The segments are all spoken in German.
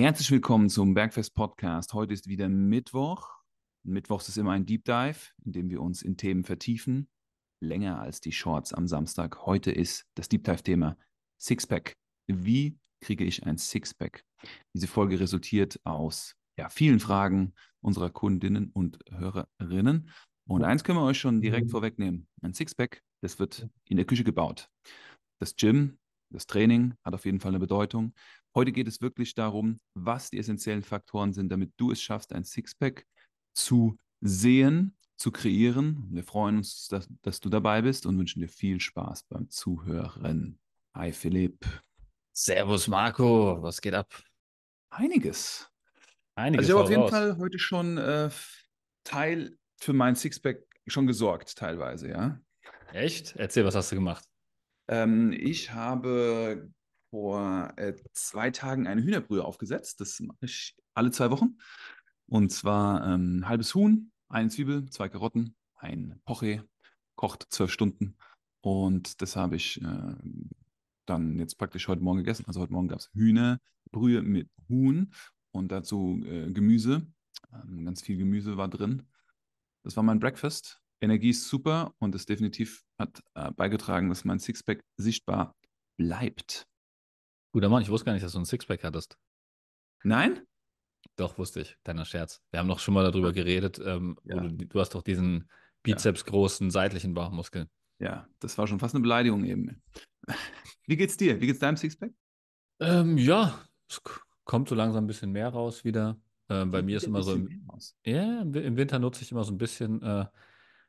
Herzlich willkommen zum Bergfest Podcast. Heute ist wieder Mittwoch. Mittwochs ist immer ein Deep Dive, in dem wir uns in Themen vertiefen. Länger als die Shorts am Samstag. Heute ist das Deep Dive-Thema Sixpack. Wie kriege ich ein Sixpack? Diese Folge resultiert aus ja, vielen Fragen unserer Kundinnen und Hörerinnen. Und eins können wir euch schon direkt mhm. vorwegnehmen. Ein Sixpack, das wird in der Küche gebaut. Das Gym, das Training hat auf jeden Fall eine Bedeutung. Heute geht es wirklich darum, was die essentiellen Faktoren sind, damit du es schaffst, ein Sixpack zu sehen, zu kreieren. Wir freuen uns, dass, dass, du dabei bist und wünschen dir viel Spaß beim Zuhören. Hi Philipp. Servus Marco, was geht ab? Einiges. Einiges. Also ich habe auf jeden raus. Fall heute schon äh, Teil für mein Sixpack schon gesorgt, teilweise, ja. Echt? Erzähl, was hast du gemacht? Ähm, ich habe vor äh, zwei Tagen eine Hühnerbrühe aufgesetzt. Das mache ich alle zwei Wochen. Und zwar ähm, halbes Huhn, eine Zwiebel, zwei Karotten, ein Poche, kocht zwölf Stunden. Und das habe ich äh, dann jetzt praktisch heute Morgen gegessen. Also heute Morgen gab es Hühnerbrühe mit Huhn und dazu äh, Gemüse. Ähm, ganz viel Gemüse war drin. Das war mein Breakfast. Energie ist super und es definitiv hat äh, beigetragen, dass mein Sixpack sichtbar bleibt. Guter Mann, ich wusste gar nicht, dass du ein Sixpack hattest. Nein? Doch, wusste ich. Deiner Scherz. Wir haben noch schon mal darüber geredet. Ähm, ja. du, du, hast doch diesen bizepsgroßen ja. seitlichen Bauchmuskel. Ja, das war schon fast eine Beleidigung eben. Wie geht's dir? Wie geht's deinem Sixpack? Ähm, ja, es kommt so langsam ein bisschen mehr raus wieder. Äh, bei mir ist immer so im, ja, im Winter nutze ich immer so ein bisschen, äh,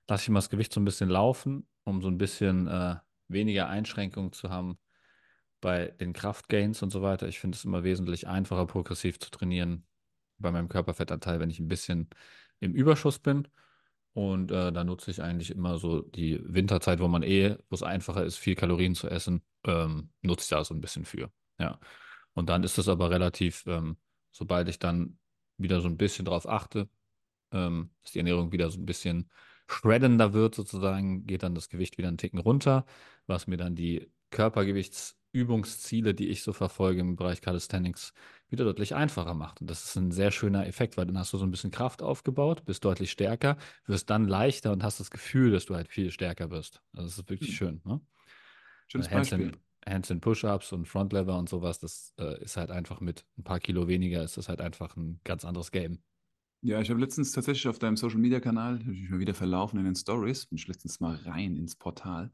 lasse ich immer das Gewicht so ein bisschen laufen, um so ein bisschen äh, weniger Einschränkungen zu haben bei den Kraftgains und so weiter. Ich finde es immer wesentlich einfacher, progressiv zu trainieren bei meinem Körperfettanteil, wenn ich ein bisschen im Überschuss bin. Und äh, da nutze ich eigentlich immer so die Winterzeit, wo man eh, wo es einfacher ist, viel Kalorien zu essen, ähm, nutze ich da so ein bisschen für. Ja. Und dann ist es aber relativ, ähm, sobald ich dann wieder so ein bisschen drauf achte, ähm, dass die Ernährung wieder so ein bisschen shreddender wird, sozusagen, geht dann das Gewicht wieder einen Ticken runter, was mir dann die Körpergewichtsübungsziele, die ich so verfolge im Bereich Calisthenics, wieder deutlich einfacher macht. Und das ist ein sehr schöner Effekt, weil dann hast du so ein bisschen Kraft aufgebaut, bist deutlich stärker, wirst dann leichter und hast das Gefühl, dass du halt viel stärker wirst. Also das ist wirklich mhm. schön. Ne? Schönes Hands Beispiel. In, Hands in Push-Ups und Front Lever und sowas, das äh, ist halt einfach mit ein paar Kilo weniger, ist das halt einfach ein ganz anderes Game. Ja, ich habe letztens tatsächlich auf deinem Social Media Kanal, habe ich mal wieder verlaufen in den Stories, bin ich letztens mal rein ins Portal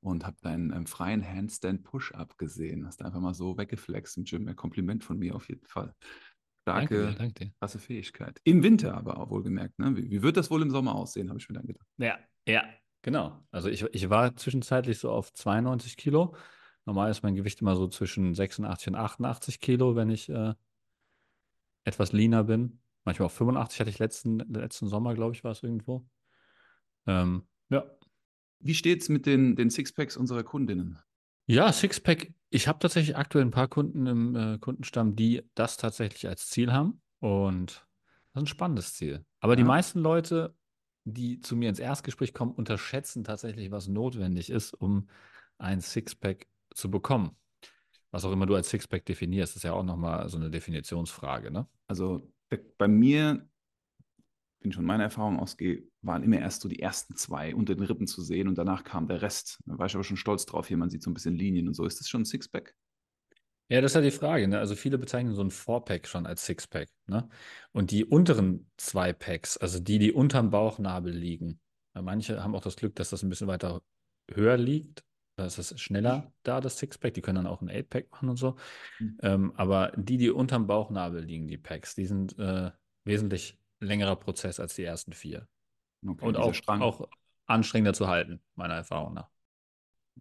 und habe deinen ähm, freien Handstand Push-Up gesehen. Hast du einfach mal so weggeflext im Gym. Ein Kompliment von mir auf jeden Fall. Starke, danke, danke krasse Fähigkeit. Im Winter aber auch wohlgemerkt. Ne? Wie, wie, wird das wohl im Sommer aussehen, habe ich mir dann gedacht. Ja, ja, genau. Also ich, ich war zwischenzeitlich so auf 92 Kilo. Normal ist mein Gewicht immer so zwischen 86 und 88 Kilo, wenn ich äh, etwas leaner bin. Manchmal auch 85 hatte ich letzten, letzten Sommer, glaube ich, war es irgendwo. Ähm, ja. Wie steht es mit den, den Sixpacks unserer Kundinnen? Ja, Sixpack. Ich habe tatsächlich aktuell ein paar Kunden im äh, Kundenstamm, die das tatsächlich als Ziel haben. Und das ist ein spannendes Ziel. Aber ja. die meisten Leute, die zu mir ins Erstgespräch kommen, unterschätzen tatsächlich, was notwendig ist, um ein Sixpack zu bekommen. Was auch immer du als Sixpack definierst, ist ja auch nochmal so eine Definitionsfrage. Ne? Also bei mir, wenn ich von meiner Erfahrung ausgehe, waren immer erst so die ersten zwei unter den Rippen zu sehen und danach kam der Rest. Da war ich aber schon stolz drauf. Hier, man sieht so ein bisschen Linien und so. Ist das schon ein Sixpack? Ja, das ist ja die Frage. Ne? Also viele bezeichnen so ein Four-Pack schon als Sixpack. Ne? Und die unteren zwei Packs, also die, die unterm Bauchnabel liegen, manche haben auch das Glück, dass das ein bisschen weiter höher liegt. Da ist es schneller da, das Sixpack. Die können dann auch ein Eight-Pack machen und so. Mhm. Ähm, aber die, die unterm Bauchnabel liegen, die Packs, die sind äh, wesentlich längerer Prozess als die ersten vier. Okay, und auch, auch anstrengender zu halten, meiner Erfahrung nach.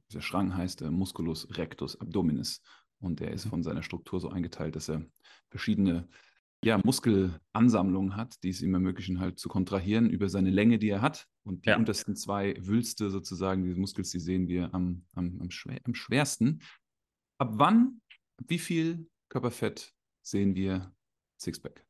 Dieser Strang heißt äh, Musculus rectus abdominis und der ist mhm. von seiner Struktur so eingeteilt, dass er verschiedene ja, Muskelansammlungen hat, die es ihm ermöglichen, halt zu kontrahieren über seine Länge, die er hat. Und die ja. untersten zwei Wülste sozusagen dieses Muskels, die sehen wir am, am, am, schwer, am schwersten. Ab wann, wie viel Körperfett sehen wir Sixpack?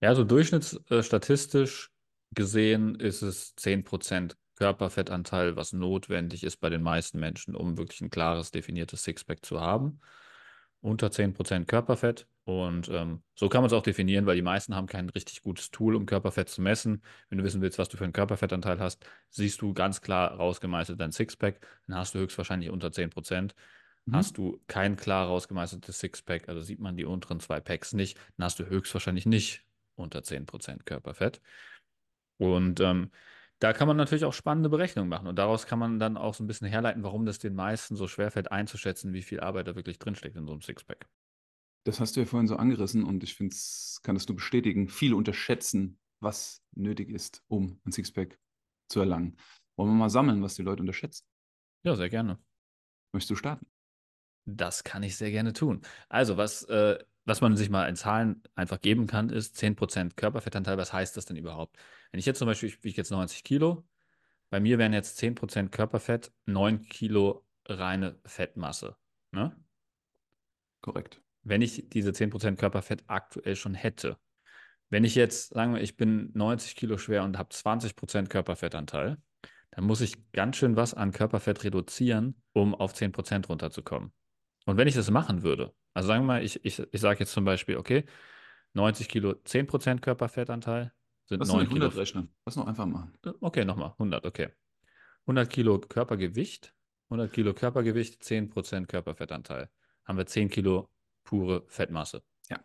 Ja, so durchschnittsstatistisch gesehen ist es 10% Körperfettanteil, was notwendig ist bei den meisten Menschen, um wirklich ein klares, definiertes Sixpack zu haben. Unter 10% Körperfett Und ähm, so kann man es auch definieren, weil die meisten haben kein richtig gutes Tool, um Körperfett zu messen. Wenn du wissen willst, was du für einen Körperfettanteil hast, siehst du ganz klar rausgemeißelt dein Sixpack, dann hast du höchstwahrscheinlich unter 10 Prozent. Mhm. Hast du kein klar rausgemeißeltes Sixpack, also sieht man die unteren zwei Packs nicht, dann hast du höchstwahrscheinlich nicht unter 10 Prozent Körperfett. Und ähm, da kann man natürlich auch spannende Berechnungen machen. Und daraus kann man dann auch so ein bisschen herleiten, warum das den meisten so schwerfällt einzuschätzen, wie viel Arbeit da wirklich drinsteckt in so einem Sixpack. Das hast du ja vorhin so angerissen und ich finde, kannst du bestätigen, viele unterschätzen, was nötig ist, um ein Sixpack zu erlangen. Wollen wir mal sammeln, was die Leute unterschätzen? Ja, sehr gerne. Möchtest du starten? Das kann ich sehr gerne tun. Also, was, äh, was man sich mal in Zahlen einfach geben kann, ist 10% Körperfettanteil. Was heißt das denn überhaupt? Wenn ich jetzt zum Beispiel, ich wiege jetzt 90 Kilo, bei mir wären jetzt 10% Körperfett, 9 Kilo reine Fettmasse. Ne? Korrekt wenn ich diese 10% Körperfett aktuell schon hätte. Wenn ich jetzt, sagen wir, ich bin 90 Kilo schwer und habe 20% Körperfettanteil, dann muss ich ganz schön was an Körperfett reduzieren, um auf 10% runterzukommen. Und wenn ich das machen würde, also sagen wir mal, ich, ich, ich sage jetzt zum Beispiel, okay, 90 Kilo 10% Körperfettanteil sind Lass 9 Kilo. 100 rechnen. Lass noch einfach machen. Okay, nochmal, 100, okay. 100 Kilo Körpergewicht, 100 Kilo Körpergewicht, 10% Körperfettanteil. Haben wir 10 Kilo pure Fettmasse. Ja.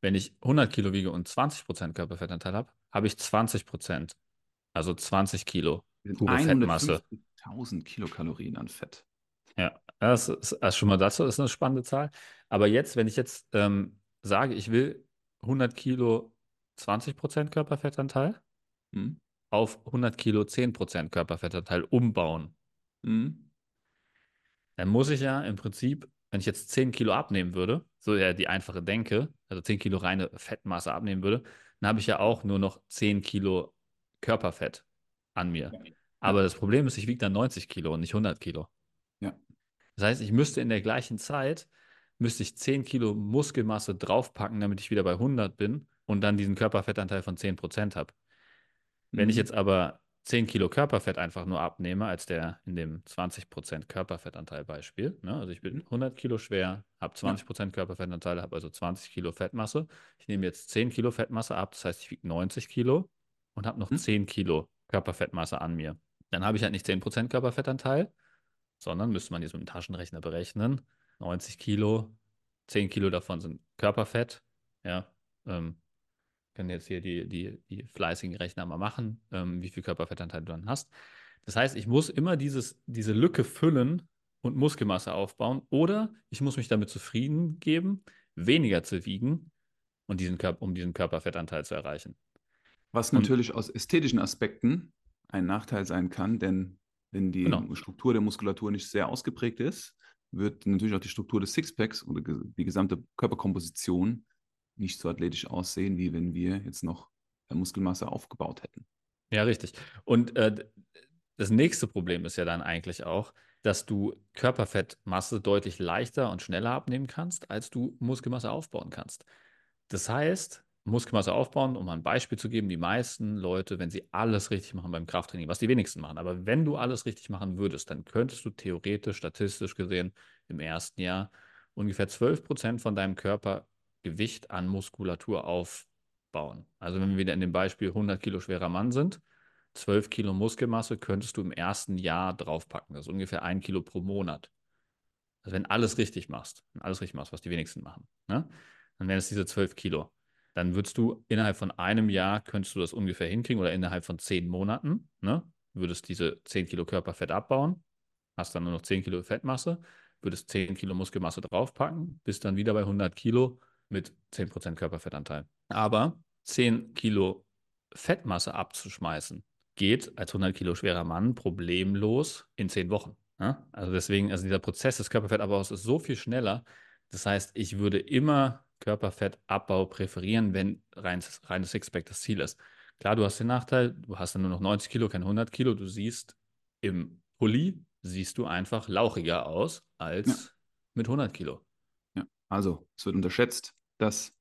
Wenn ich 100 Kilo wiege und 20% Körperfettanteil habe, habe ich 20%, also 20 Kilo pure Fettmasse. 1000 Kilokalorien an Fett. Ja, das ist also schon mal dazu ist eine spannende Zahl. Aber jetzt, wenn ich jetzt ähm, sage, ich will 100 Kilo 20% Körperfettanteil hm. auf 100 Kilo 10% Körperfettanteil umbauen, hm. dann muss ich ja im Prinzip wenn ich jetzt 10 Kilo abnehmen würde, so ja die einfache Denke, also 10 Kilo reine Fettmasse abnehmen würde, dann habe ich ja auch nur noch 10 Kilo Körperfett an mir. Ja. Aber das Problem ist, ich wiege dann 90 Kilo und nicht 100 Kilo. Das heißt, ich müsste in der gleichen Zeit, müsste ich 10 Kilo Muskelmasse draufpacken, damit ich wieder bei 100 bin und dann diesen Körperfettanteil von 10% habe. Mhm. Wenn ich mhm. jetzt aber 10 Kilo Körperfett einfach nur abnehme, als der in dem 20% Körperfettanteil Beispiel. Ne? Also ich bin 100 mhm. Kilo schwer, habe 20% ja. Körperfettanteil, habe also 20 Kilo Fettmasse. Ich nehme jetzt 10 Kilo Fettmasse ab, das heißt, ich wiege 90 Kilo und habe noch hm. 10 Kilo Körperfettmasse an mir. Dann habe ich halt nicht 10% Körperfettanteil, sondern müsste man jetzt mit dem Taschenrechner berechnen. 90 Kilo, 10 Kilo davon sind Körperfett. Ja, ähm, können jetzt hier die, die, die fleißigen Rechner mal machen, ähm, wie viel Körperfettanteil du dann hast. Das heißt, ich muss immer dieses, diese Lücke füllen und Muskelmasse aufbauen oder ich muss mich damit zufrieden geben, weniger zu wiegen und diesen um diesen Körperfettanteil zu erreichen. Was und, natürlich aus ästhetischen Aspekten ein Nachteil sein kann, denn wenn die genau. Struktur der Muskulatur nicht sehr ausgeprägt ist, wird natürlich auch die Struktur des Sixpacks oder die gesamte Körperkomposition nicht so athletisch aussehen, wie wenn wir jetzt noch Muskelmasse aufgebaut hätten. Ja, richtig. Und äh, das nächste Problem ist ja dann eigentlich auch, dass du Körperfettmasse deutlich leichter und schneller abnehmen kannst, als du Muskelmasse aufbauen kannst. Das heißt, Muskelmasse aufbauen, um ein Beispiel zu geben, die meisten Leute, wenn sie alles richtig machen beim Krafttraining, was die wenigsten machen, aber wenn du alles richtig machen würdest, dann könntest du theoretisch, statistisch gesehen, im ersten Jahr ungefähr 12 Prozent von deinem Körper Gewicht an Muskulatur aufbauen. Also wenn wir wieder in dem Beispiel 100 Kilo schwerer Mann sind, 12 Kilo Muskelmasse könntest du im ersten Jahr draufpacken. Das ist ungefähr ein Kilo pro Monat. Also wenn alles richtig machst, wenn alles richtig machst, was die wenigsten machen, ne? dann wären es diese 12 Kilo. Dann würdest du innerhalb von einem Jahr, könntest du das ungefähr hinkriegen oder innerhalb von zehn Monaten, ne? würdest diese 10 Kilo Körperfett abbauen, hast dann nur noch 10 Kilo Fettmasse, würdest 10 Kilo Muskelmasse draufpacken, bist dann wieder bei 100 Kilo mit 10% Körperfettanteil. Aber 10 Kilo Fettmasse abzuschmeißen, geht als 100 Kilo schwerer Mann problemlos in 10 Wochen. Ja? Also deswegen, also dieser Prozess des Körperfettabbaus ist so viel schneller. Das heißt, ich würde immer Körperfettabbau präferieren, wenn reines, reines Sixpack das Ziel ist. Klar, du hast den Nachteil, du hast dann nur noch 90 Kilo, kein 100 Kilo. Du siehst im Pulli, siehst du einfach lauchiger aus als ja. mit 100 Kilo. Also, es wird unterschätzt, dass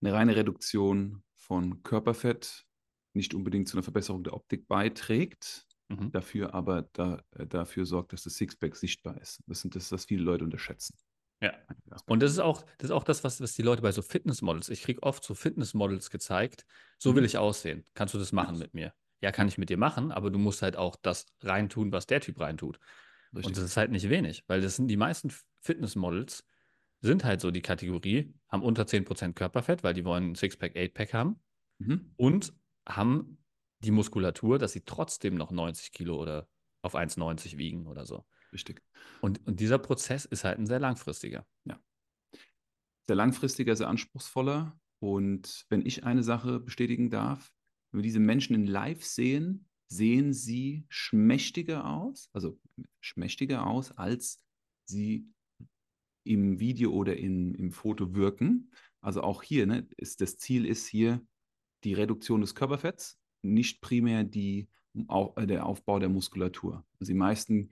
eine reine Reduktion von Körperfett nicht unbedingt zu einer Verbesserung der Optik beiträgt, mhm. dafür aber da, äh, dafür sorgt, dass das Sixpack sichtbar ist. Das sind das, was viele Leute unterschätzen. Ja. Und das ist auch das, ist auch das was, was die Leute bei so Fitnessmodels, ich kriege oft so Fitnessmodels gezeigt, so mhm. will ich aussehen. Kannst du das machen mit mir? Ja, kann ich mit dir machen, aber du musst halt auch das reintun, was der Typ reintut. Richtig. Und das ist halt nicht wenig, weil das sind die meisten Fitnessmodels, sind halt so die Kategorie, haben unter 10% Körperfett, weil die wollen ein Sixpack, Eightpack haben mhm. und haben die Muskulatur, dass sie trotzdem noch 90 Kilo oder auf 1,90 wiegen oder so. Richtig. Und, und dieser Prozess ist halt ein sehr langfristiger. Ja. Sehr langfristiger, sehr anspruchsvoller. Und wenn ich eine Sache bestätigen darf, wenn wir diese Menschen in Live sehen, sehen sie schmächtiger aus, also schmächtiger aus, als sie im Video oder in, im Foto wirken. Also auch hier, ne, ist, das Ziel ist hier die Reduktion des Körperfetts, nicht primär die, äh, der Aufbau der Muskulatur. Also die meisten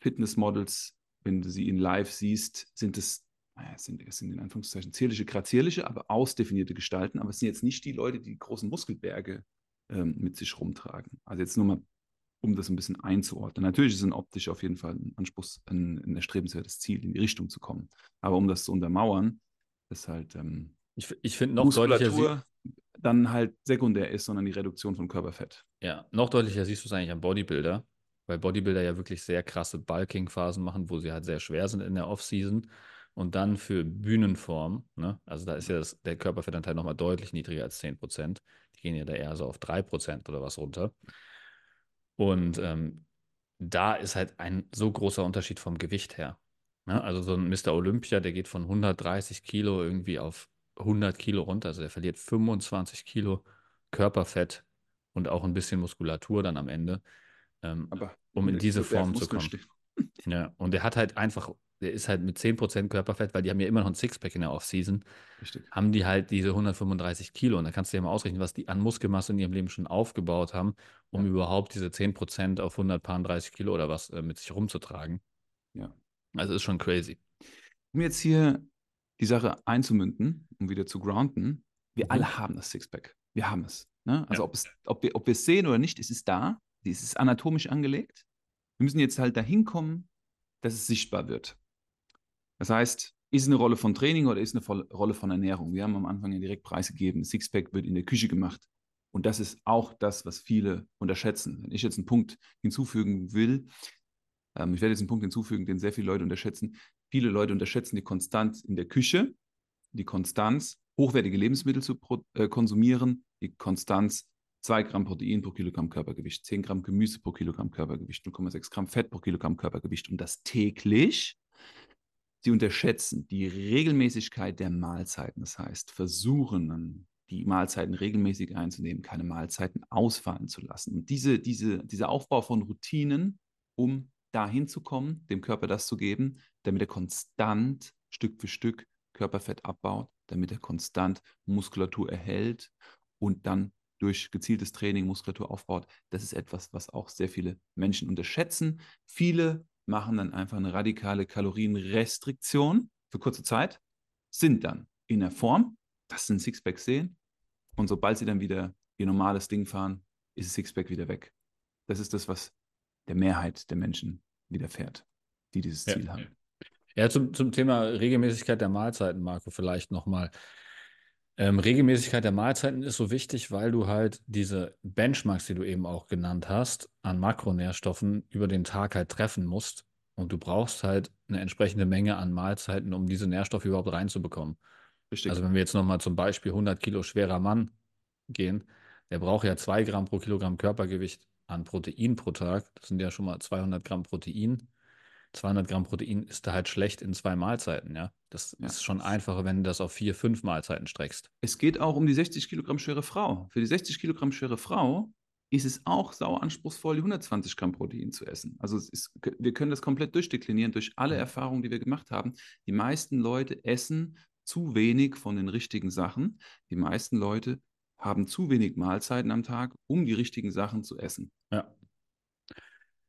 Fitnessmodels, wenn du sie in live siehst, sind es, naja, es sind, es sind in Anführungszeichen zierliche, grazierliche, aber ausdefinierte Gestalten. Aber es sind jetzt nicht die Leute, die, die großen Muskelberge ähm, mit sich rumtragen. Also jetzt nur mal, um das ein bisschen einzuordnen. Natürlich ist ein optisch auf jeden Fall ein Anspruchs, ein, ein erstrebenswertes Ziel, in die Richtung zu kommen. Aber um das zu untermauern, ist halt ähm, ich, ich finde noch deutlicher dann halt sekundär ist, sondern die Reduktion von Körperfett. Ja, noch deutlicher siehst du es eigentlich am Bodybuilder, weil Bodybuilder ja wirklich sehr krasse Bulking-Phasen machen, wo sie halt sehr schwer sind in der Off-Season. Und dann für Bühnenform, ne? also da ist ja das, der Körperfettanteil nochmal deutlich niedriger als 10 Prozent. Die gehen ja da eher so auf 3 Prozent oder was runter. Und ähm, da ist halt ein so großer Unterschied vom Gewicht her. Ne? Also so ein Mr. Olympia, der geht von 130 Kilo irgendwie auf 100 Kilo runter. Also der verliert 25 Kilo Körperfett und auch ein bisschen Muskulatur dann am Ende, ähm, um in diese Form zu kommen. Ja, und der hat halt einfach der ist halt mit 10% Körperfett, weil die haben ja immer noch ein Sixpack in der Offseason, Richtig. haben die halt diese 135 Kilo. Und da kannst du ja mal ausrechnen, was die an Muskelmasse in ihrem Leben schon aufgebaut haben, um ja. überhaupt diese 10% auf 130 Kilo oder was äh, mit sich rumzutragen. Ja. Also ist schon crazy. Um jetzt hier die Sache einzumünden, um wieder zu grounden, wir mhm. alle haben das Sixpack. Wir haben es. Ne? Also ja. ob, es, ob, wir, ob wir es sehen oder nicht, es ist da. Es ist anatomisch angelegt. Wir müssen jetzt halt dahin kommen, dass es sichtbar wird. Das heißt, ist eine Rolle von Training oder ist eine Rolle von Ernährung? Wir haben am Anfang ja direkt preisgegeben, Sixpack wird in der Küche gemacht. Und das ist auch das, was viele unterschätzen. Wenn ich jetzt einen Punkt hinzufügen will, ähm, ich werde jetzt einen Punkt hinzufügen, den sehr viele Leute unterschätzen. Viele Leute unterschätzen die Konstanz in der Küche, die Konstanz, hochwertige Lebensmittel zu äh, konsumieren, die Konstanz 2 Gramm Protein pro Kilogramm Körpergewicht, 10 Gramm Gemüse pro Kilogramm Körpergewicht, 0,6 Gramm Fett pro Kilogramm Körpergewicht und das täglich Sie unterschätzen die Regelmäßigkeit der Mahlzeiten. Das heißt, versuchen die Mahlzeiten regelmäßig einzunehmen, keine Mahlzeiten ausfallen zu lassen. Und diese, diese, dieser Aufbau von Routinen, um dahin zu kommen, dem Körper das zu geben, damit er konstant Stück für Stück Körperfett abbaut, damit er konstant Muskulatur erhält und dann durch gezieltes Training Muskulatur aufbaut. Das ist etwas, was auch sehr viele Menschen unterschätzen. Viele machen dann einfach eine radikale Kalorienrestriktion für kurze Zeit, sind dann in der Form, dass sie ein Sixpack sehen und sobald sie dann wieder ihr normales Ding fahren, ist das Sixpack wieder weg. Das ist das, was der Mehrheit der Menschen widerfährt, die dieses Ziel ja. haben. Ja, zum, zum Thema Regelmäßigkeit der Mahlzeiten, Marco, vielleicht nochmal. Ähm, Regelmäßigkeit der Mahlzeiten ist so wichtig, weil du halt diese Benchmarks, die du eben auch genannt hast, an Makronährstoffen über den Tag halt treffen musst. Und du brauchst halt eine entsprechende Menge an Mahlzeiten, um diese Nährstoffe überhaupt reinzubekommen. Richtig. Also wenn wir jetzt nochmal zum Beispiel 100 Kilo schwerer Mann gehen, der braucht ja 2 Gramm pro Kilogramm Körpergewicht an Protein pro Tag. Das sind ja schon mal 200 Gramm Protein. 200 Gramm Protein ist da halt schlecht in zwei Mahlzeiten, ja. Das ja. ist schon einfacher, wenn du das auf vier, fünf Mahlzeiten streckst. Es geht auch um die 60 Kilogramm schwere Frau. Für die 60 Kilogramm schwere Frau ist es auch sauer anspruchsvoll, die 120 Gramm Protein zu essen. Also ist, wir können das komplett durchdeklinieren durch alle. Erfahrungen, die wir gemacht haben. Die meisten Leute essen zu wenig von den richtigen Sachen. Die meisten Leute haben zu wenig Mahlzeiten am Tag, um die richtigen Sachen zu essen. Ja.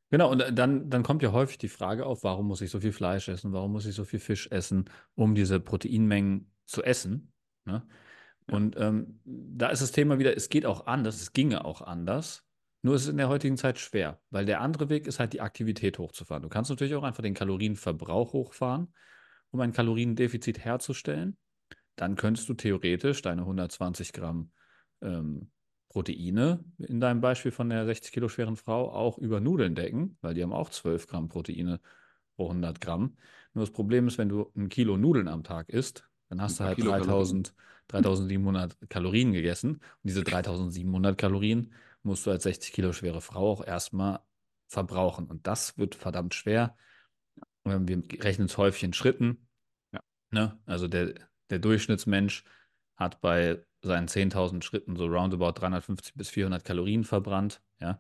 Genau, und dann, dann kommt ja häufig die Frage auf, warum muss ich so viel Fleisch essen, warum muss ich so viel Fisch essen, um diese Proteinmengen zu essen. Ne? Ja. Und ähm, da ist das Thema wieder, es geht auch anders, es ginge auch anders. Nur ist es in der heutigen Zeit schwer, weil der andere Weg ist halt die Aktivität hochzufahren. Du kannst natürlich auch einfach den Kalorienverbrauch hochfahren um ein Kaloriendefizit herzustellen, dann könntest du theoretisch deine 120 Gramm ähm, Proteine in deinem Beispiel von der 60 Kilo schweren Frau auch über Nudeln decken, weil die haben auch 12 Gramm Proteine pro 100 Gramm. Nur das Problem ist, wenn du ein Kilo Nudeln am Tag isst, dann hast du halt 3000, 3700 Kalorien gegessen. Und diese 3700 Kalorien musst du als 60 Kilo schwere Frau auch erstmal verbrauchen. Und das wird verdammt schwer. Wir rechnen es häufig in Schritten. Ja. Ne? Also der, der Durchschnittsmensch hat bei seinen 10.000 Schritten so roundabout 350 bis 400 Kalorien verbrannt. Ja?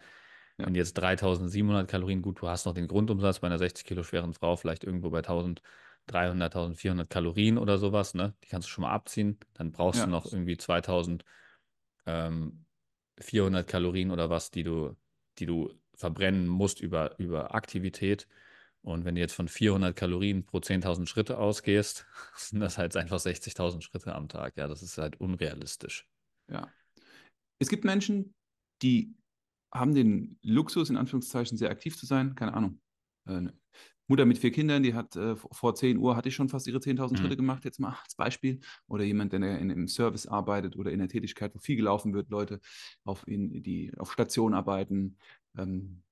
ja. Und jetzt 3.700 Kalorien, gut, du hast noch den Grundumsatz bei einer 60 Kilo schweren Frau vielleicht irgendwo bei 1.300, 1.400 Kalorien oder sowas. Ne? Die kannst du schon mal abziehen. Dann brauchst ja. du noch irgendwie 2.400 ähm, Kalorien oder was, die du, die du verbrennen musst über, über Aktivität. Und wenn du jetzt von 400 Kalorien pro 10.000 Schritte ausgehst, sind das halt einfach 60.000 Schritte am Tag. Ja, das ist halt unrealistisch. Ja. Es gibt Menschen, die haben den Luxus, in Anführungszeichen, sehr aktiv zu sein. Keine Ahnung. Äh, Mutter mit vier Kindern, die hat äh, vor 10 Uhr hatte ich schon fast ihre 10.000 mhm. Schritte gemacht, jetzt mal als Beispiel. Oder jemand, der in, einem Service arbeitet oder in der Tätigkeit, wo viel gelaufen wird, Leute auf, in, die auf Station arbeiten, ähm,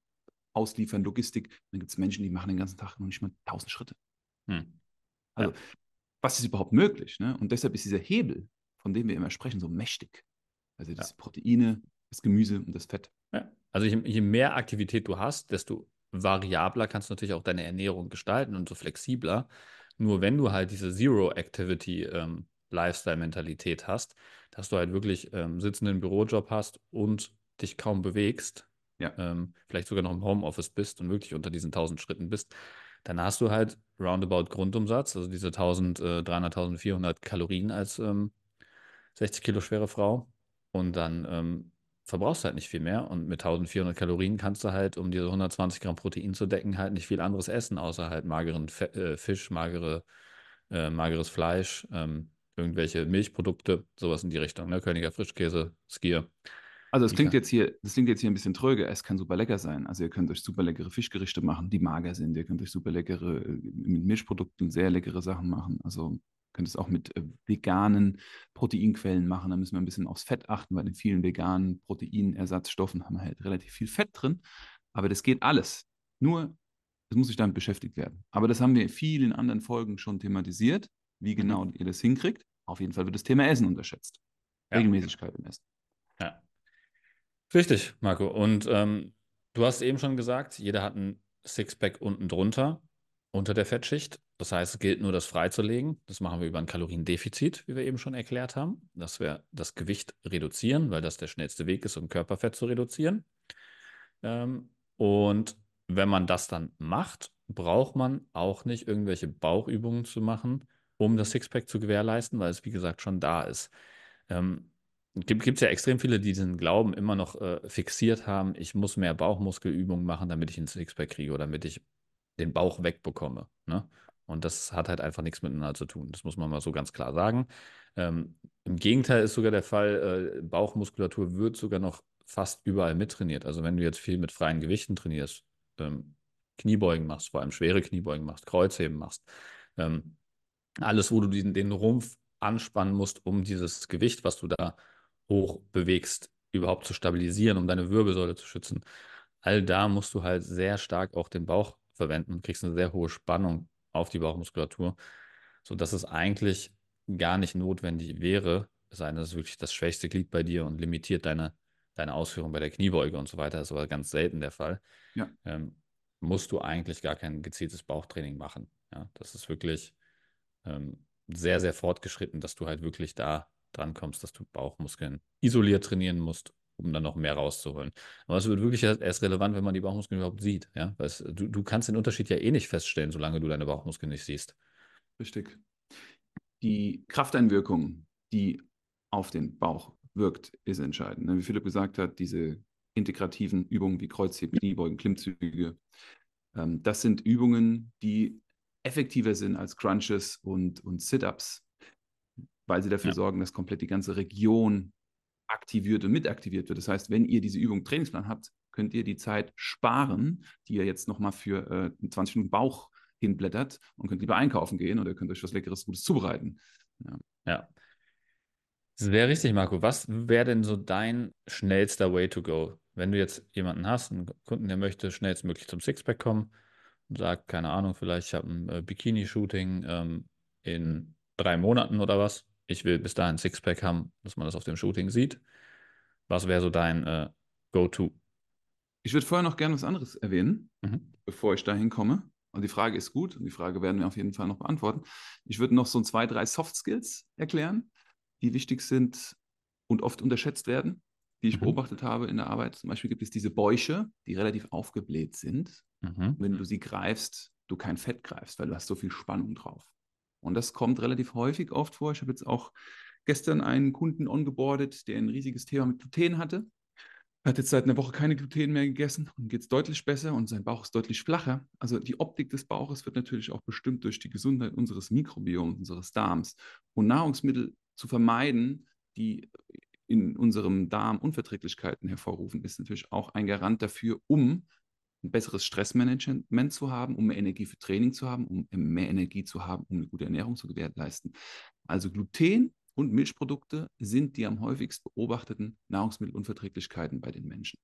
ausliefern, Logistik. Dann gibt es Menschen, die machen den ganzen Tag noch nicht mal 1000 Schritte. Mhm. Also, ja. was ist überhaupt möglich? Ne? Und deshalb ist dieser Hebel, von dem wir immer sprechen, so mächtig. Also das ja. Proteine, das Gemüse und das Fett. Ja. Also je, je mehr Aktivität du hast, desto variabler kannst du natürlich auch deine Ernährung gestalten und so flexibler. Nur wenn du halt diese Zero-Activity ähm, hast, dass du halt wirklich ähm, sitzenden Bürojob hast und dich kaum bewegst, ja. ähm, vielleicht sogar noch im Homeoffice bist und wirklich unter diesen 1000 Schritten bist, dann hast du halt roundabout Grundumsatz, also diese 1300, 1400 Kalorien als 60 ähm, Kilo schwere Frau. Und dann ähm, verbrauchst du halt nicht viel mehr. Und mit 1400 Kalorien kannst du halt, um diese 120 Gramm Protein zu decken, halt nicht viel anderes essen, außer halt mageren Fe äh, Fisch, magere, äh, mageres Fleisch, ähm, irgendwelche Milchprodukte, sowas in die Richtung, ne? Königer Frischkäse, Skier. Also es klingt jetzt hier, das klingt jetzt hier ein bisschen tröge. Es kann super lecker sein. Also ihr könnt euch super leckere Fischgerichte machen, die mager sind. Ihr könnt euch super leckere, äh, mit Milchprodukten sehr leckere Sachen machen. Also könnt es auch mit äh, veganen Proteinquellen machen. Da müssen wir ein bisschen aufs Fett achten, weil in vielen veganen Proteinersatzstoffen haben wir halt relativ viel Fett drin. Aber das geht alles. Nur, es muss sich damit beschäftigt werden. Aber das haben wir in vielen anderen Folgen schon thematisiert, wie mhm. genau mhm. ihr das hinkriegt. Auf jeden Fall wird das Thema Essen unterschätzt. Ja. Regelmäßigkeit im Essen. Ja. Richtig, Marco. Und ähm, du hast eben schon gesagt, jeder hat ein Sixpack unten drunter, unter der Fettschicht. Das heißt, es gilt nur, das freizulegen. Das machen wir über ein Kaloriendefizit, wie wir eben schon erklärt haben, dass wir das Gewicht reduzieren, weil das der schnellste Weg ist, um Körperfett zu reduzieren. Ähm, und wenn man das dann macht, braucht man auch nicht irgendwelche Bauchübungen zu machen, um das Sixpack zu gewährleisten, weil es, wie gesagt, schon da ist. Ähm, gibt es ja extrem viele, die diesen Glauben immer noch äh, fixiert haben, ich muss mehr Bauchmuskelübungen machen, damit ich ein Sixpack kriege oder damit ich den Bauch wegbekomme. Ne? Und das hat halt einfach nichts miteinander zu tun. Das muss man mal so ganz klar sagen. Ähm, Im Gegenteil ist sogar der Fall, äh, Bauchmuskulatur wird sogar noch fast überall mittrainiert. Also wenn du jetzt viel mit freien Gewichten trainierst, ähm, Kniebeugen machst, vor allem schwere Kniebeugen machst, Kreuzheben machst, ähm, alles, wo du den, den Rumpf anspannen musst, um dieses Gewicht, was du da hoch bewegst, überhaupt zu stabilisieren, um deine Wirbelsäule zu schützen. All da musst du halt sehr stark auch den Bauch verwenden und kriegst eine sehr hohe Spannung auf die Bauchmuskulatur, sodass es eigentlich gar nicht notwendig wäre, es sei denn, das ist wirklich das schwächste Glied bei dir und limitiert deine, deine Ausführung bei der Kniebeuge und so weiter. Das ist aber ganz selten der Fall. Ja. Ähm, musst du eigentlich gar kein gezieltes Bauchtraining machen. Ja, das ist wirklich ähm, sehr, sehr fortgeschritten, dass du halt wirklich da dran kommst, dass du Bauchmuskeln isoliert trainieren musst, um dann noch mehr rauszuholen. Aber es wird wirklich erst relevant, wenn man die Bauchmuskeln überhaupt sieht. Ja? Weil es, du, du kannst den Unterschied ja eh nicht feststellen, solange du deine Bauchmuskeln nicht siehst. Richtig. Die Krafteinwirkung, die auf den Bauch wirkt, ist entscheidend. Ne? Wie Philipp gesagt hat, diese integrativen Übungen wie Kreuzheben, Kniebeugen, Klimmzüge, ähm, das sind Übungen, die effektiver sind als Crunches und, und Sit-Ups weil sie dafür ja. sorgen, dass komplett die ganze Region aktiviert und mitaktiviert wird. Das heißt, wenn ihr diese Übung Trainingsplan habt, könnt ihr die Zeit sparen, die ihr jetzt nochmal für äh, 20 Minuten Bauchheben hinblättert und könnt lieber einkaufen gehen oder könnt euch was Leckeres, Gutes zubereiten. Ja. ja. Das wäre richtig, Marco. Was wäre denn so dein schnellster Way to go? Wenn du jetzt jemanden hast, einen Kunden, der möchte schnellstmöglich zum Sixpack kommen und sagt, keine Ahnung, vielleicht ich habe ein äh, Bikini-Shooting ähm, in drei Monaten oder was. Ich will bis dahin Sixpack haben, dass man das auf dem Shooting sieht. Was wäre so dein äh, Go-To? Ich würde vorher noch gerne was anderes erwähnen, mhm. bevor ich dahin komme. Und die Frage ist gut und die Frage werden wir auf jeden Fall noch beantworten. Ich würde noch so zwei, drei Soft Skills erklären, die wichtig sind und oft unterschätzt werden, die ich mhm. beobachtet habe in der Arbeit. Zum Beispiel gibt es diese Bäuche, die relativ aufgebläht sind. Mhm. Wenn du sie greifst, du kein Fett greifst, weil du hast so viel Spannung drauf. Und das kommt relativ häufig oft vor. Ich habe jetzt auch gestern einen Kunden ongeboardet, der ein riesiges Thema mit Gluten hatte. Er hat jetzt seit einer Woche keine Gluten mehr gegessen und geht es deutlich besser und sein Bauch ist deutlich flacher. Also die Optik des Bauches wird natürlich auch bestimmt durch die Gesundheit unseres Mikrobioms, unseres Darms. Und Nahrungsmittel zu vermeiden, die in unserem Darm Unverträglichkeiten hervorrufen, ist natürlich auch ein Garant dafür, um ein besseres Stressmanagement zu haben, um mehr Energie für Training zu haben, um mehr Energie zu haben, um eine gute Ernährung zu gewährleisten. Also Gluten und Milchprodukte sind die am häufigst beobachteten Nahrungsmittelunverträglichkeiten bei den Menschen.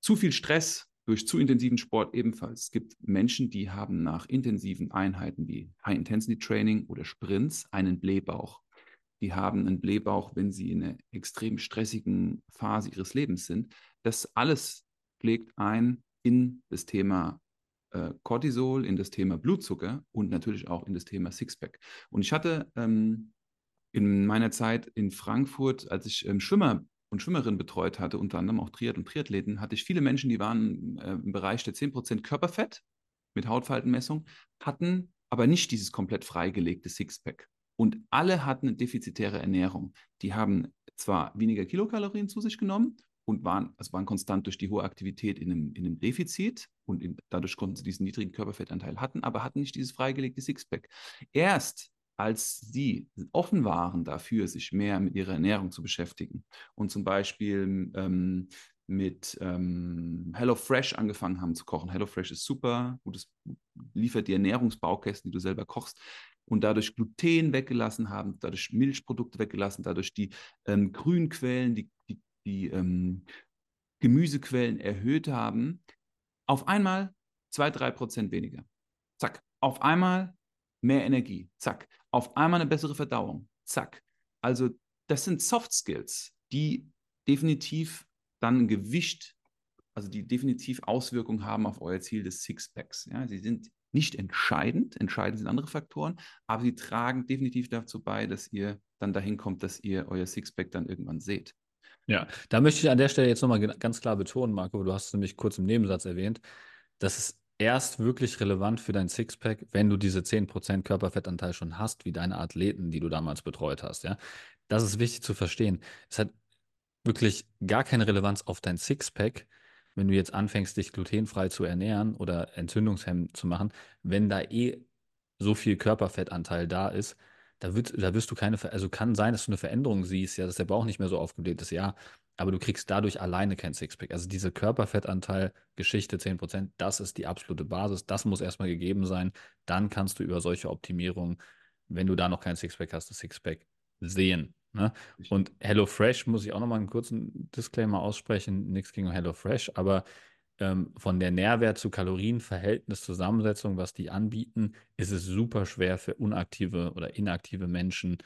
Zu viel Stress durch zu intensiven Sport ebenfalls. Es gibt Menschen, die haben nach intensiven Einheiten wie High-Intensity-Training oder Sprints einen Blähbauch die haben einen Blähbauch, wenn sie in einer extrem stressigen Phase ihres Lebens sind. Das alles pflegt ein in das Thema äh, Cortisol, in das Thema Blutzucker und natürlich auch in das Thema Sixpack. Und ich hatte ähm, in meiner Zeit in Frankfurt, als ich ähm, Schwimmer und Schwimmerinnen betreut hatte, unter anderem auch Triad und Triathleten, hatte ich viele Menschen, die waren äh, im Bereich der 10% Körperfett mit Hautfaltenmessung, hatten aber nicht dieses komplett freigelegte Sixpack. Und alle hatten eine defizitäre Ernährung. Die haben zwar weniger Kilokalorien zu sich genommen und waren, also waren konstant durch die hohe Aktivität in einem, in einem Defizit und in, dadurch konnten sie diesen niedrigen Körperfettanteil hatten, aber hatten nicht dieses freigelegte Sixpack. Erst als sie offen waren dafür, sich mehr mit ihrer Ernährung zu beschäftigen und zum Beispiel ähm, mit ähm, HelloFresh angefangen haben zu kochen. HelloFresh ist super, gutes, liefert die Ernährungsbaukästen, die du selber kochst und dadurch Gluten weggelassen haben, dadurch Milchprodukte weggelassen, dadurch die ähm, Grünquellen, die, die, die ähm, Gemüsequellen erhöht haben, auf einmal zwei, drei Prozent weniger. Zack. Auf einmal mehr Energie. Zack. Auf einmal eine bessere Verdauung. Zack. Also das sind Soft Skills, die definitiv dann Gewicht, also die definitiv Auswirkungen haben auf euer Ziel des Sixpacks. Ja, sie sind nicht entscheidend, entscheidend sind andere Faktoren, aber sie tragen definitiv dazu bei, dass ihr dann dahin kommt, dass ihr euer Sixpack dann irgendwann seht. Ja, da möchte ich an der Stelle jetzt nochmal ganz klar betonen, Marco, du hast es nämlich kurz im Nebensatz erwähnt, dass es erst wirklich relevant für dein Sixpack, wenn du diese 10% Körperfettanteil schon hast, wie deine Athleten, die du damals betreut hast. Ja? Das ist wichtig zu verstehen. Es hat wirklich gar keine Relevanz auf dein Sixpack, wenn du jetzt anfängst, dich glutenfrei zu ernähren oder entzündungshemmend zu machen, wenn da eh so viel Körperfettanteil da ist, da, wird, da wirst du keine, also kann sein, dass du eine Veränderung siehst, ja, dass der Bauch nicht mehr so aufgebläht ist, ja, aber du kriegst dadurch alleine kein Sixpack. Also diese Körperfettanteil-Geschichte 10%, das ist die absolute Basis, das muss erstmal gegeben sein, dann kannst du über solche Optimierungen, wenn du da noch kein Sixpack hast, das Sixpack sehen. Ne? Und HelloFresh muss ich auch nochmal einen kurzen Disclaimer aussprechen, nichts gegen HelloFresh, aber ähm, von der Nährwert zu Kalorienverhältnis Zusammensetzung, was die anbieten, ist es super schwer für unaktive oder inaktive Menschen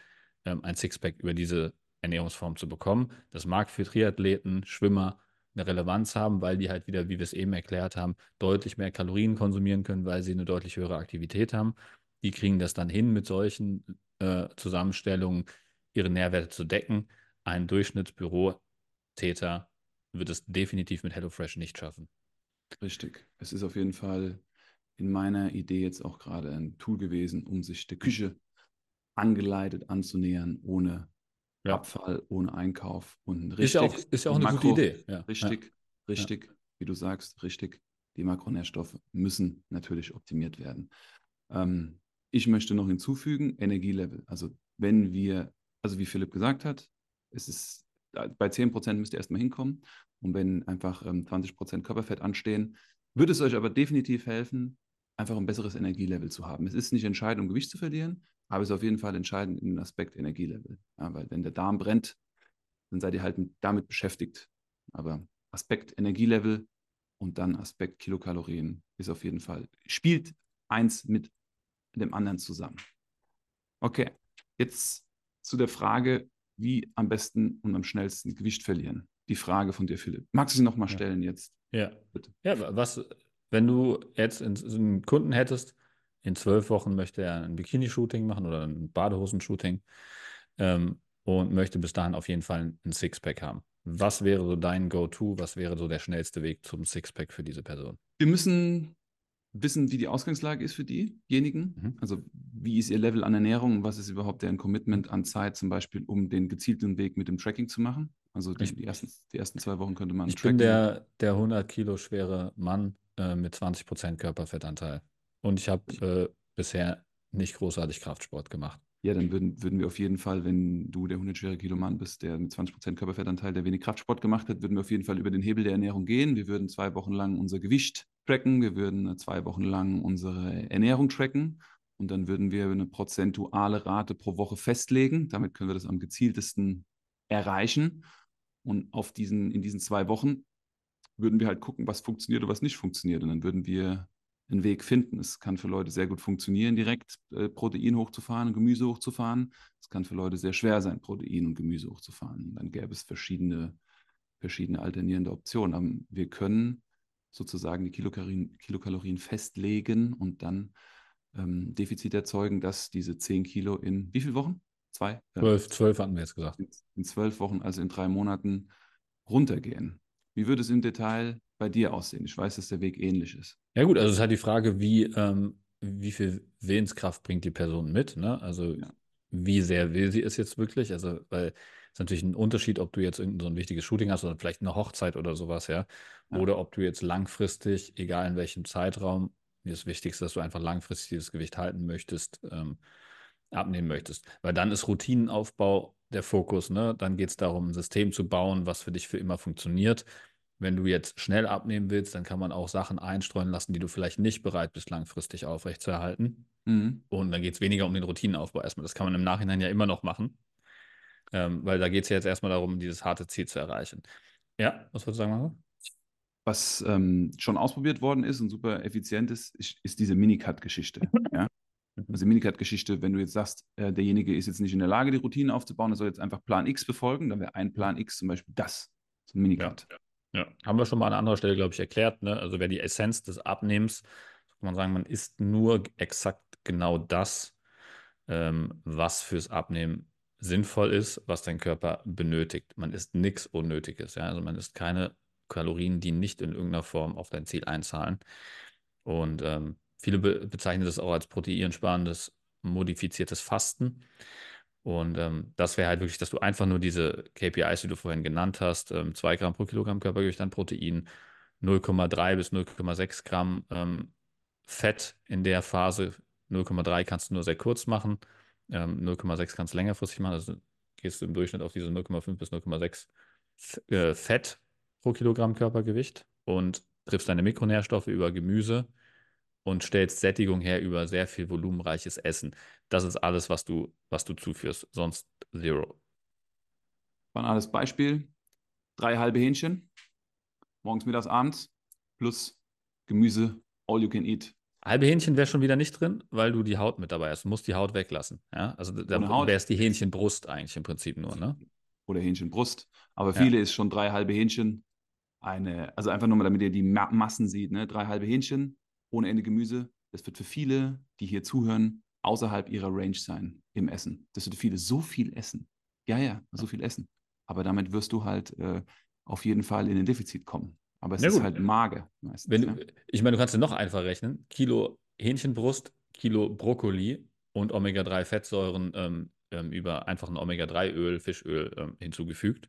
ähm, ein Sixpack über diese Ernährungsform zu bekommen. Das mag für Triathleten, Schwimmer eine Relevanz haben, weil die halt wieder, wie wir es eben erklärt haben, deutlich mehr Kalorien konsumieren können, weil sie eine deutlich höhere Aktivität haben. Die kriegen das dann hin mit solchen äh, Zusammenstellungen, ihre Nährwerte zu decken. Ein Durchschnittsbürotäter wird es definitiv mit HelloFresh nicht schaffen. Richtig. Es ist auf jeden Fall in meiner Idee jetzt auch gerade ein Tool gewesen, um sich der Küche angeleitet anzunähern, ohne ja. Abfall, ohne Einkauf und richtig. Ist ja auch, ist ja auch eine Makro, gute Idee. Ja. Richtig, richtig, wie du sagst, richtig. Die Makronährstoffe müssen natürlich optimiert werden. Ähm, ich möchte noch hinzufügen, Energielevel. Also wenn wir also wie Philipp gesagt hat, es ist bei 10% müsst ihr erstmal hinkommen. Und wenn einfach ähm, 20% Körperfett anstehen, würde es euch aber definitiv helfen, einfach ein besseres Energielevel zu haben. Es ist nicht entscheidend, um Gewicht zu verlieren, aber es ist auf jeden Fall entscheidend in den Aspekt Energielevel. Ja, weil wenn der Darm brennt, dann seid ihr halt damit beschäftigt. Aber Aspekt Energielevel und dann Aspekt Kilokalorien ist auf jeden Fall, spielt eins mit dem anderen zusammen. Okay, jetzt zu der Frage, wie am besten und am schnellsten Gewicht verlieren. Die Frage von dir, Philipp. Magst du sie nochmal stellen jetzt? Ja. Bitte. Ja, was, wenn du jetzt einen Kunden hättest, in zwölf Wochen möchte er ein Bikini-Shooting machen oder ein Badehosen-Shooting ähm, und möchte bis dahin auf jeden Fall ein Sixpack haben. Was wäre so dein Go-To? Was wäre so der schnellste Weg zum Sixpack für diese Person? Wir müssen wissen, wie die Ausgangslage ist für diejenigen. Mhm. Also wie ist ihr Level an Ernährung und was ist überhaupt deren Commitment an Zeit, zum Beispiel, um den gezielten Weg mit dem Tracking zu machen. Also die, die, ersten, die ersten zwei Wochen könnte man Ich tracken. bin der, der 100 Kilo schwere Mann äh, mit 20 Prozent Körperfettanteil. Und ich habe äh, bisher nicht großartig Kraftsport gemacht. Ja, dann würden, würden wir auf jeden Fall, wenn du der 100 schwere Kilo Mann bist, der mit 20 Prozent Körperfettanteil, der wenig Kraftsport gemacht hat, würden wir auf jeden Fall über den Hebel der Ernährung gehen. Wir würden zwei Wochen lang unser Gewicht tracken, wir würden zwei Wochen lang unsere Ernährung tracken und dann würden wir eine prozentuale Rate pro Woche festlegen. Damit können wir das am gezieltesten erreichen. Und auf diesen, in diesen zwei Wochen würden wir halt gucken, was funktioniert oder was nicht funktioniert. Und dann würden wir einen Weg finden. Es kann für Leute sehr gut funktionieren, direkt äh, Protein hochzufahren und Gemüse hochzufahren. Es kann für Leute sehr schwer sein, Protein und Gemüse hochzufahren. Und dann gäbe es verschiedene, verschiedene alternierende Optionen. Aber wir können sozusagen die Kilokalorien, Kilokalorien festlegen und dann ähm, Defizit erzeugen, dass diese 10 Kilo in wie viele Wochen? Zwei? Zwölf, zwölf hatten wir jetzt gesagt. In, in zwölf Wochen, also in drei Monaten, runtergehen. Wie würde es im Detail bei dir aussehen? Ich weiß, dass der Weg ähnlich ist. Ja gut, also es ist halt die Frage, wie, ähm, wie viel Willenskraft bringt die Person mit. Ne? Also ja. wie sehr will sie es jetzt wirklich? Also weil ist natürlich ein Unterschied, ob du jetzt irgendein so ein wichtiges Shooting hast oder vielleicht eine Hochzeit oder sowas, ja. ja. Oder ob du jetzt langfristig, egal in welchem Zeitraum, mir ist wichtig, dass du einfach langfristig dieses Gewicht halten möchtest, ähm, abnehmen möchtest. Weil dann ist Routinenaufbau der Fokus, ne? Dann geht es darum, ein System zu bauen, was für dich für immer funktioniert. Wenn du jetzt schnell abnehmen willst, dann kann man auch Sachen einstreuen lassen, die du vielleicht nicht bereit bist, langfristig aufrechtzuerhalten. Mhm. Und dann geht es weniger um den Routinenaufbau erstmal. Das kann man im Nachhinein ja immer noch machen. Ähm, weil da geht es ja jetzt erstmal darum, dieses harte Ziel zu erreichen. Ja, was würdest du sagen, Marco? Was ähm, schon ausprobiert worden ist und super effizient ist, ist, ist diese Minicut-Geschichte. ja? Also Minicut-Geschichte, wenn du jetzt sagst, äh, derjenige ist jetzt nicht in der Lage, die Routine aufzubauen, er soll jetzt einfach Plan X befolgen, dann wäre ein Plan X zum Beispiel das, so ein Minicut. Ja, ja. haben wir schon mal an anderer Stelle, glaube ich, erklärt. Ne? Also wäre die Essenz des Abnehmens, kann man sagen, man isst nur exakt genau das, ähm, was fürs Abnehmen sinnvoll ist, was dein Körper benötigt. Man isst nichts Unnötiges. Ja? Also man isst keine Kalorien, die nicht in irgendeiner Form auf dein Ziel einzahlen. Und ähm, viele be bezeichnen das auch als proteinsparendes, modifiziertes Fasten. Und ähm, das wäre halt wirklich, dass du einfach nur diese KPIs, die du vorhin genannt hast, ähm, 2 Gramm pro Kilogramm Körpergewicht an Protein, 0,3 bis 0,6 Gramm ähm, Fett in der Phase. 0,3 kannst du nur sehr kurz machen. 0,6 ähm, kannst du längerfristig machen, also gehst du im Durchschnitt auf diese 0,5 bis 0,6 äh, Fett pro Kilogramm Körpergewicht und triffst deine Mikronährstoffe über Gemüse und stellst Sättigung her über sehr viel volumenreiches Essen. Das ist alles, was du, was du zuführst, sonst zero. Banales Beispiel: drei halbe Hähnchen, morgens, mittags, abends, plus Gemüse, all you can eat. Halbe Hähnchen wäre schon wieder nicht drin, weil du die Haut mit dabei hast. Du musst die Haut weglassen. Ja? Also da wäre es die Hähnchenbrust eigentlich im Prinzip nur, ne? Oder Hähnchenbrust. Aber viele ja. ist schon drei halbe Hähnchen. Eine, also einfach nur mal, damit ihr die Massen sieht, ne? Drei halbe Hähnchen, ohne Ende Gemüse. Das wird für viele, die hier zuhören, außerhalb ihrer Range sein im Essen. Das wird für viele so viel essen. Ja, ja, so viel essen. Aber damit wirst du halt äh, auf jeden Fall in ein Defizit kommen. Aber es ist gut. halt mager meistens. Wenn ja. Ich meine, du kannst ja noch einfach rechnen. Kilo Hähnchenbrust, Kilo Brokkoli und Omega-3-Fettsäuren ähm, ähm, über einfach ein Omega-3-Öl, Fischöl ähm, hinzugefügt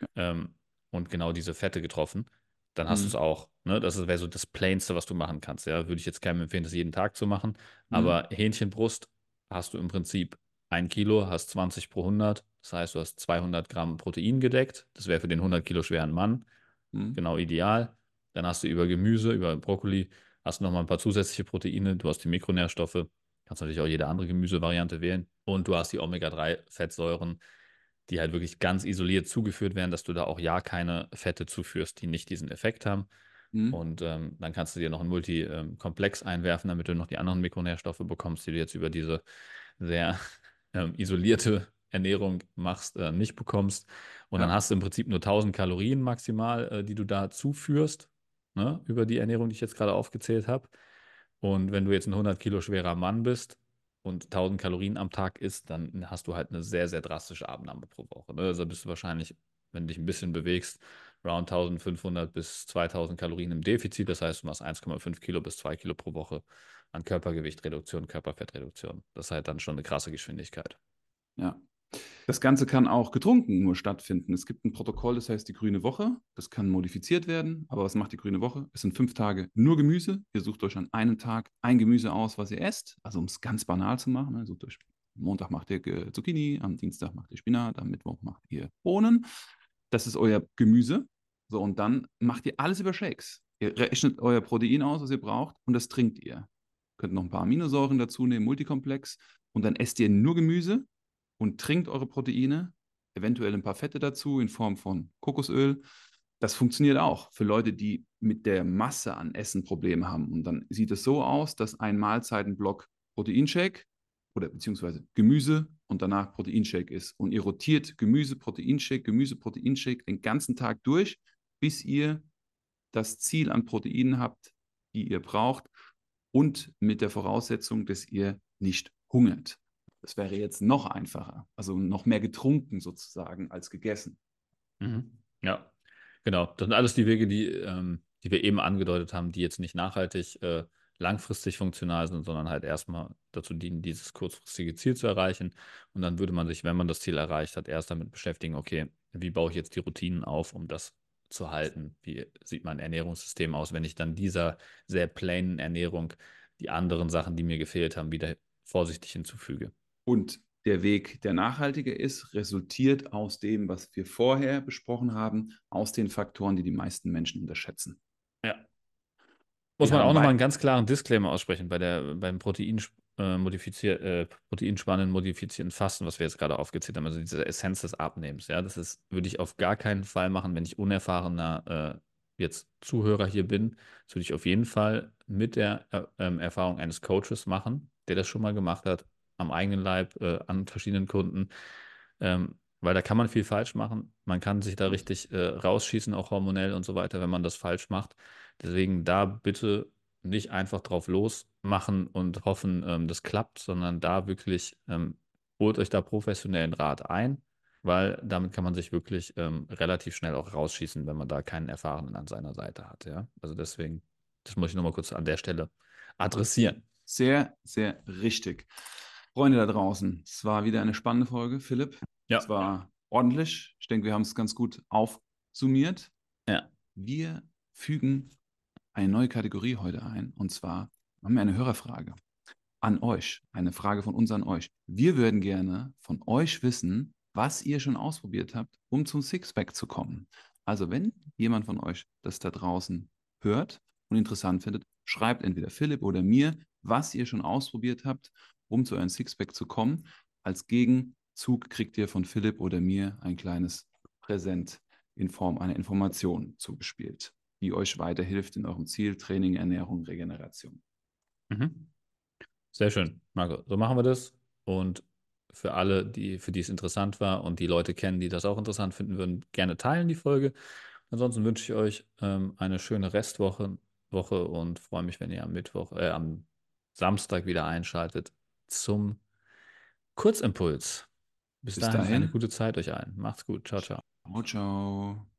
ja. Ähm, und genau diese Fette getroffen, dann hast mhm. du es auch. Ne? Das wäre so das Plainste, was du machen kannst. Ja? Würde ich jetzt keinem empfehlen, das jeden Tag zu machen. Mhm. Aber Hähnchenbrust hast du im Prinzip ein Kilo, hast 20 pro 100. Das heißt, du hast 200 Gramm Protein gedeckt. Das wäre für den 100 Kilo schweren Mann. Mhm. Genau ideal. Dann hast du über Gemüse, über Brokkoli, hast du nochmal ein paar zusätzliche Proteine, du hast die Mikronährstoffe, kannst natürlich auch jede andere Gemüsevariante wählen und du hast die Omega-3-Fettsäuren, die halt wirklich ganz isoliert zugeführt werden, dass du da auch ja keine Fette zuführst, die nicht diesen Effekt haben. Mhm. Und ähm, dann kannst du dir noch ein Multikomplex einwerfen, damit du noch die anderen Mikronährstoffe bekommst, die du jetzt über diese sehr ähm, isolierte Ernährung machst, äh, nicht bekommst. Und ja. dann hast du im Prinzip nur 1000 Kalorien maximal, äh, die du da zuführst, ne, über die Ernährung, die ich jetzt gerade aufgezählt habe. Und wenn du jetzt ein 100 Kilo schwerer Mann bist und 1000 Kalorien am Tag isst, dann hast du halt eine sehr, sehr drastische Abnahme pro Woche. Ne? Also bist du wahrscheinlich, wenn du dich ein bisschen bewegst, round 1500 bis 2000 Kalorien im Defizit. Das heißt, du machst 1,5 Kilo bis 2 Kilo pro Woche an Körpergewichtreduktion, Körperfettreduktion. Das ist halt dann schon eine krasse Geschwindigkeit. Ja, das Ganze kann auch getrunken nur stattfinden. Es gibt ein Protokoll, das heißt die grüne Woche. Das kann modifiziert werden. Aber was macht die grüne Woche? Es sind fünf Tage nur Gemüse. Ihr sucht euch an einem Tag ein Gemüse aus, was ihr esst. Also um es ganz banal zu machen. Also durch Montag macht ihr Zucchini, am Dienstag macht ihr Spinat, am Mittwoch macht ihr Bohnen. Das ist euer Gemüse. So, und dann macht ihr alles über Shakes. Ihr rechnet euer Protein aus, was ihr braucht, und das trinkt ihr. Könnt noch ein paar Aminosäuren dazu nehmen, Multikomplex. Und dann esst ihr nur Gemüse und trinkt eure Proteine, eventuell ein paar Fette dazu in Form von Kokosöl. Das funktioniert auch für Leute, die mit der Masse an Essen Probleme haben. Und dann sieht es so aus, dass ein Mahlzeitenblock Proteinshake oder beziehungsweise Gemüse und danach Proteinshake ist. Und ihr rotiert Gemüse, Proteinshake, Gemüse, Proteinshake den ganzen Tag durch, bis ihr das Ziel an Proteinen habt, die ihr braucht und mit der Voraussetzung, dass ihr nicht hungert. Das wäre jetzt noch einfacher, also noch mehr getrunken sozusagen als gegessen. Mhm. Ja, genau. Das sind alles die Wege, die, ähm, die wir eben angedeutet haben, die jetzt nicht nachhaltig äh, langfristig funktional sind, sondern halt erstmal dazu dienen, dieses kurzfristige Ziel zu erreichen. Und dann würde man sich, wenn man das Ziel erreicht hat, erst damit beschäftigen, okay, wie baue ich jetzt die Routinen auf, um das zu halten? Wie sieht mein Ernährungssystem aus, wenn ich dann dieser sehr plainen Ernährung die anderen Sachen, die mir gefehlt haben, wieder vorsichtig hinzufüge? Und der Weg, der nachhaltiger ist, resultiert aus dem, was wir vorher besprochen haben, aus den Faktoren, die die meisten Menschen unterschätzen. Ja. Muss wir man auch nochmal einen ganz klaren Disclaimer aussprechen bei der, beim Protein, äh, äh, proteinspannenden, modifizierten Fasten, was wir jetzt gerade aufgezählt haben, also diese Essenz des Abnehmens. Ja, das ist, würde ich auf gar keinen Fall machen, wenn ich unerfahrener äh, jetzt Zuhörer hier bin. Das würde ich auf jeden Fall mit der äh, ähm, Erfahrung eines Coaches machen, der das schon mal gemacht hat am eigenen Leib äh, an verschiedenen Kunden. Ähm, weil da kann man viel falsch machen. Man kann sich da richtig äh, rausschießen, auch hormonell und so weiter, wenn man das falsch macht. Deswegen da bitte nicht einfach drauf losmachen und hoffen, ähm, das klappt, sondern da wirklich ähm, holt euch da professionellen Rat ein, weil damit kann man sich wirklich ähm, relativ schnell auch rausschießen, wenn man da keinen Erfahrenen an seiner Seite hat. Ja? Also deswegen, das muss ich nochmal kurz an der Stelle adressieren. Sehr, sehr richtig. Freunde da draußen, es war wieder eine spannende Folge, Philipp. Ja. Es war ordentlich. Ich denke, wir haben es ganz gut aufsummiert. Ja. Wir fügen eine neue Kategorie heute ein. Und zwar haben wir eine Hörerfrage an euch. Eine Frage von uns an euch. Wir würden gerne von euch wissen, was ihr schon ausprobiert habt, um zum Sixpack zu kommen. Also, wenn jemand von euch das da draußen hört und interessant findet, schreibt entweder Philipp oder mir, was ihr schon ausprobiert habt um zu einem Sixpack zu kommen. Als Gegenzug kriegt ihr von Philipp oder mir ein kleines Präsent in Form einer Information zugespielt, die euch weiterhilft in eurem Ziel Training, Ernährung, Regeneration. Mhm. Sehr schön, Marco. So machen wir das. Und für alle, die, für die es interessant war und die Leute kennen, die das auch interessant finden würden, gerne teilen die Folge. Ansonsten wünsche ich euch ähm, eine schöne Restwoche Woche und freue mich, wenn ihr am Mittwoch, äh, am Samstag wieder einschaltet zum Kurzimpuls. Bis, Bis dahin, dahin, eine gute Zeit euch allen. Macht's gut. Ciao, ciao. Ciao, ciao.